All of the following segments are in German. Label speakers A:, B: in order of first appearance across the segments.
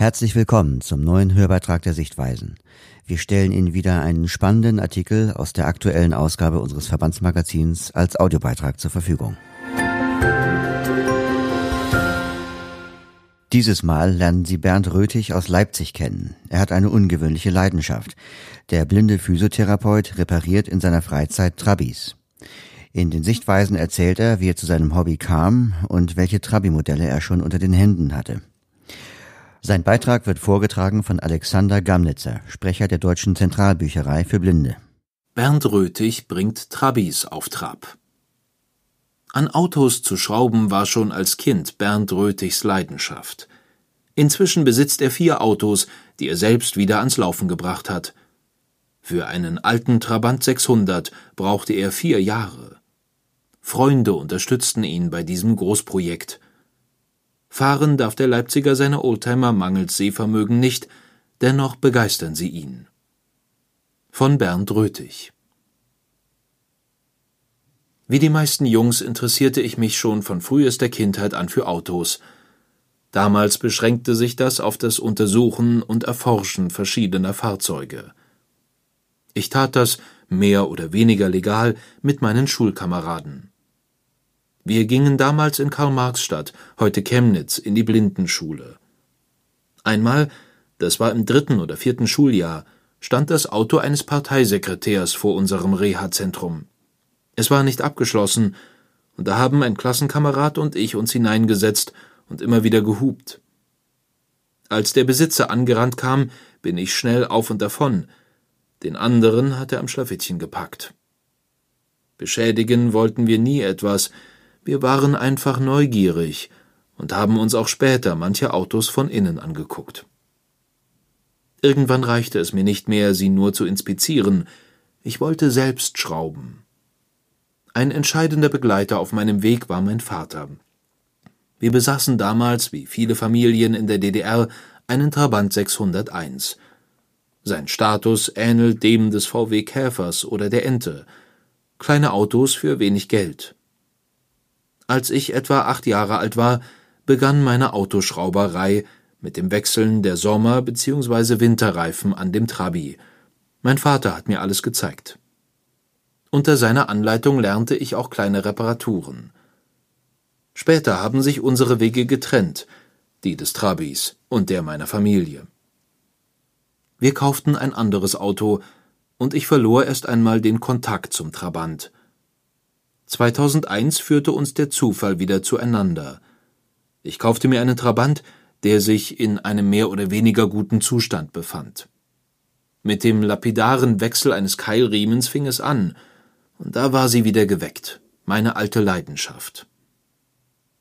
A: Herzlich willkommen zum neuen Hörbeitrag der Sichtweisen. Wir stellen Ihnen wieder einen spannenden Artikel aus der aktuellen Ausgabe unseres Verbandsmagazins als Audiobeitrag zur Verfügung. Dieses Mal lernen Sie Bernd Röthig aus Leipzig kennen. Er hat eine ungewöhnliche Leidenschaft. Der blinde Physiotherapeut repariert in seiner Freizeit Trabis. In den Sichtweisen erzählt er, wie er zu seinem Hobby kam und welche Trabi-Modelle er schon unter den Händen hatte. Sein Beitrag wird vorgetragen von Alexander Gamnitzer, Sprecher der Deutschen Zentralbücherei für Blinde.
B: Bernd Röthig bringt Trabis auf Trab. An Autos zu schrauben war schon als Kind Bernd Röthigs Leidenschaft. Inzwischen besitzt er vier Autos, die er selbst wieder ans Laufen gebracht hat. Für einen alten Trabant 600 brauchte er vier Jahre. Freunde unterstützten ihn bei diesem Großprojekt. Fahren darf der Leipziger seine Oldtimer mangels Sehvermögen nicht, dennoch begeistern sie ihn. Von Bernd Röthig Wie die meisten Jungs interessierte ich mich schon von frühester Kindheit an für Autos. Damals beschränkte sich das auf das Untersuchen und Erforschen verschiedener Fahrzeuge. Ich tat das, mehr oder weniger legal, mit meinen Schulkameraden. Wir gingen damals in Karl-Marx-Stadt, heute Chemnitz, in die Blindenschule. Einmal, das war im dritten oder vierten Schuljahr, stand das Auto eines Parteisekretärs vor unserem Reha-Zentrum. Es war nicht abgeschlossen, und da haben ein Klassenkamerad und ich uns hineingesetzt und immer wieder gehupt. Als der Besitzer angerannt kam, bin ich schnell auf und davon. Den anderen hat er am Schlafittchen gepackt. Beschädigen wollten wir nie etwas, wir waren einfach neugierig und haben uns auch später manche Autos von innen angeguckt. Irgendwann reichte es mir nicht mehr, sie nur zu inspizieren, ich wollte selbst schrauben. Ein entscheidender Begleiter auf meinem Weg war mein Vater. Wir besaßen damals, wie viele Familien in der DDR, einen Trabant 601. Sein Status ähnelt dem des VW Käfers oder der Ente. Kleine Autos für wenig Geld. Als ich etwa acht Jahre alt war, begann meine Autoschrauberei mit dem Wechseln der Sommer- bzw. Winterreifen an dem Trabi. Mein Vater hat mir alles gezeigt. Unter seiner Anleitung lernte ich auch kleine Reparaturen. Später haben sich unsere Wege getrennt, die des Trabis und der meiner Familie. Wir kauften ein anderes Auto, und ich verlor erst einmal den Kontakt zum Trabant. 2001 führte uns der Zufall wieder zueinander. Ich kaufte mir einen Trabant, der sich in einem mehr oder weniger guten Zustand befand. Mit dem lapidaren Wechsel eines Keilriemens fing es an, und da war sie wieder geweckt, meine alte Leidenschaft.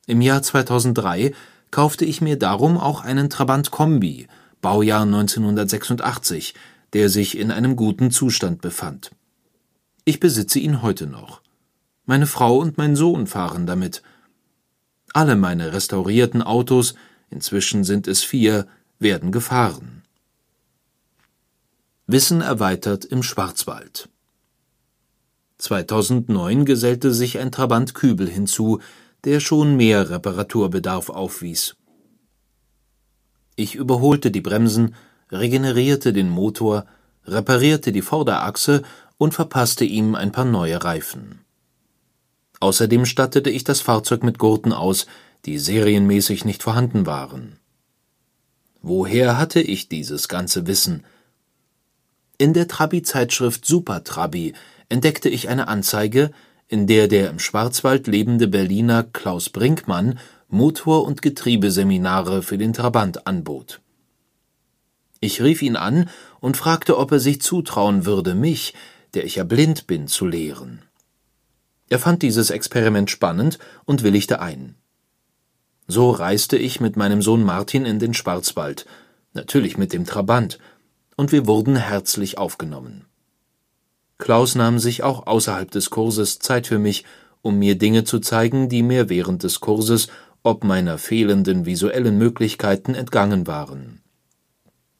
B: Im Jahr 2003 kaufte ich mir darum auch einen Trabant Kombi, Baujahr 1986, der sich in einem guten Zustand befand. Ich besitze ihn heute noch. Meine Frau und mein Sohn fahren damit. Alle meine restaurierten Autos, inzwischen sind es vier, werden gefahren. Wissen erweitert im Schwarzwald 2009 gesellte sich ein Trabant Kübel hinzu, der schon mehr Reparaturbedarf aufwies. Ich überholte die Bremsen, regenerierte den Motor, reparierte die Vorderachse und verpasste ihm ein paar neue Reifen. Außerdem stattete ich das Fahrzeug mit Gurten aus, die serienmäßig nicht vorhanden waren. Woher hatte ich dieses ganze Wissen? In der Trabi-Zeitschrift Super Trabi entdeckte ich eine Anzeige, in der der im Schwarzwald lebende Berliner Klaus Brinkmann Motor- und Getriebeseminare für den Trabant anbot. Ich rief ihn an und fragte, ob er sich zutrauen würde, mich, der ich ja blind bin, zu lehren. Er fand dieses Experiment spannend und willigte ein. So reiste ich mit meinem Sohn Martin in den Schwarzwald, natürlich mit dem Trabant, und wir wurden herzlich aufgenommen. Klaus nahm sich auch außerhalb des Kurses Zeit für mich, um mir Dinge zu zeigen, die mir während des Kurses ob meiner fehlenden visuellen Möglichkeiten entgangen waren.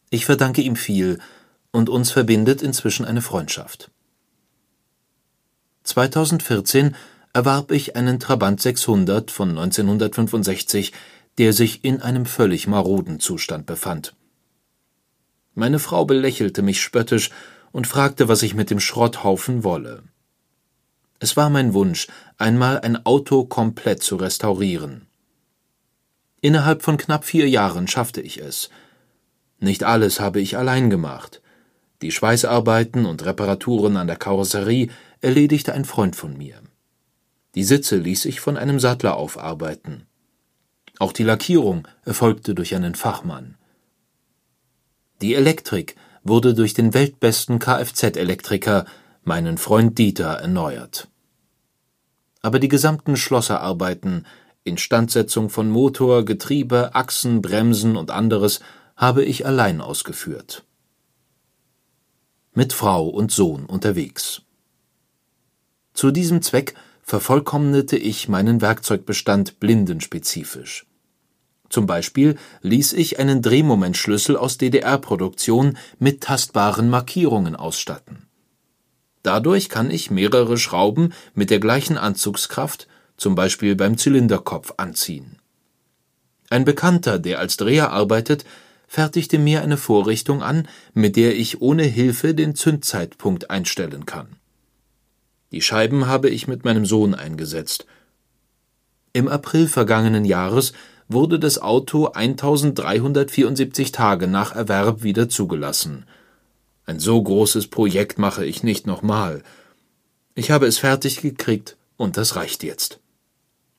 B: Ich verdanke ihm viel, und uns verbindet inzwischen eine Freundschaft. 2014 erwarb ich einen Trabant 600 von 1965, der sich in einem völlig maroden Zustand befand. Meine Frau belächelte mich spöttisch und fragte, was ich mit dem Schrotthaufen wolle. Es war mein Wunsch, einmal ein Auto komplett zu restaurieren. Innerhalb von knapp vier Jahren schaffte ich es. Nicht alles habe ich allein gemacht. Die Schweißarbeiten und Reparaturen an der Karosserie erledigte ein Freund von mir. Die Sitze ließ ich von einem Sattler aufarbeiten. Auch die Lackierung erfolgte durch einen Fachmann. Die Elektrik wurde durch den weltbesten Kfz-Elektriker, meinen Freund Dieter, erneuert. Aber die gesamten Schlosserarbeiten, Instandsetzung von Motor, Getriebe, Achsen, Bremsen und anderes habe ich allein ausgeführt. Mit Frau und Sohn unterwegs. Zu diesem Zweck vervollkommnete ich meinen Werkzeugbestand blindenspezifisch. Zum Beispiel ließ ich einen Drehmomentschlüssel aus DDR-Produktion mit tastbaren Markierungen ausstatten. Dadurch kann ich mehrere Schrauben mit der gleichen Anzugskraft, zum Beispiel beim Zylinderkopf, anziehen. Ein Bekannter, der als Dreher arbeitet, fertigte mir eine Vorrichtung an, mit der ich ohne Hilfe den Zündzeitpunkt einstellen kann. Die Scheiben habe ich mit meinem Sohn eingesetzt. Im April vergangenen Jahres wurde das Auto 1374 Tage nach Erwerb wieder zugelassen. Ein so großes Projekt mache ich nicht nochmal. Ich habe es fertig gekriegt und das reicht jetzt.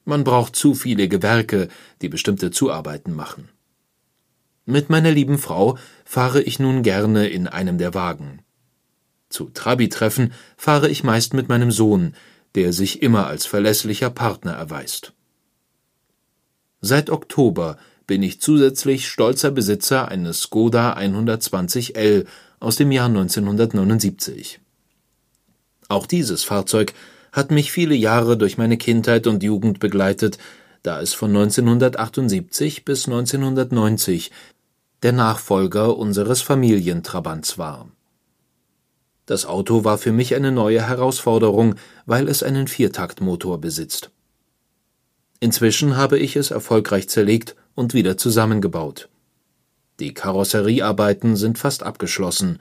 B: Man braucht zu viele Gewerke, die bestimmte Zuarbeiten machen. Mit meiner lieben Frau fahre ich nun gerne in einem der Wagen. Zu Trabi-Treffen fahre ich meist mit meinem Sohn, der sich immer als verlässlicher Partner erweist. Seit Oktober bin ich zusätzlich stolzer Besitzer eines Skoda 120L aus dem Jahr 1979. Auch dieses Fahrzeug hat mich viele Jahre durch meine Kindheit und Jugend begleitet, da es von 1978 bis 1990 der Nachfolger unseres Familientrabants war. Das Auto war für mich eine neue Herausforderung, weil es einen Viertaktmotor besitzt. Inzwischen habe ich es erfolgreich zerlegt und wieder zusammengebaut. Die Karosseriearbeiten sind fast abgeschlossen.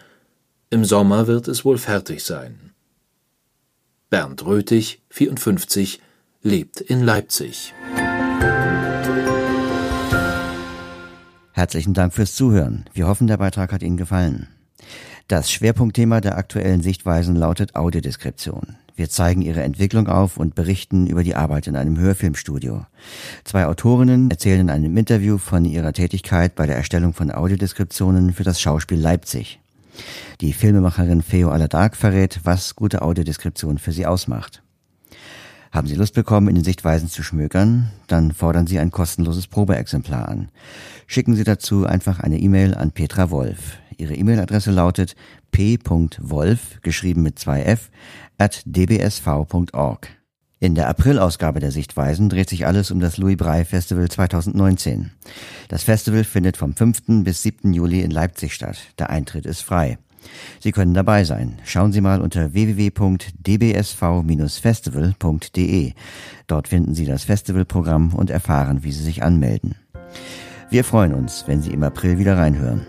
B: Im Sommer wird es wohl fertig sein. Bernd Röthig, 54, lebt in Leipzig.
A: Herzlichen Dank fürs Zuhören. Wir hoffen, der Beitrag hat Ihnen gefallen. Das Schwerpunktthema der aktuellen Sichtweisen lautet Audiodeskription. Wir zeigen ihre Entwicklung auf und berichten über die Arbeit in einem Hörfilmstudio. Zwei Autorinnen erzählen in einem Interview von ihrer Tätigkeit bei der Erstellung von Audiodeskriptionen für das Schauspiel Leipzig. Die Filmemacherin Feo Aladark verrät, was gute Audiodeskription für sie ausmacht. Haben Sie Lust bekommen, in den Sichtweisen zu schmökern? Dann fordern Sie ein kostenloses Probeexemplar an. Schicken Sie dazu einfach eine E-Mail an Petra Wolf. Ihre E-Mail-Adresse lautet p.wolf, geschrieben mit zwei F, at dbsv.org. In der Aprilausgabe der Sichtweisen dreht sich alles um das Louis Braille Festival 2019. Das Festival findet vom 5. bis 7. Juli in Leipzig statt. Der Eintritt ist frei. Sie können dabei sein. Schauen Sie mal unter www.dbsv-festival.de. Dort finden Sie das Festivalprogramm und erfahren, wie Sie sich anmelden. Wir freuen uns, wenn Sie im April wieder reinhören.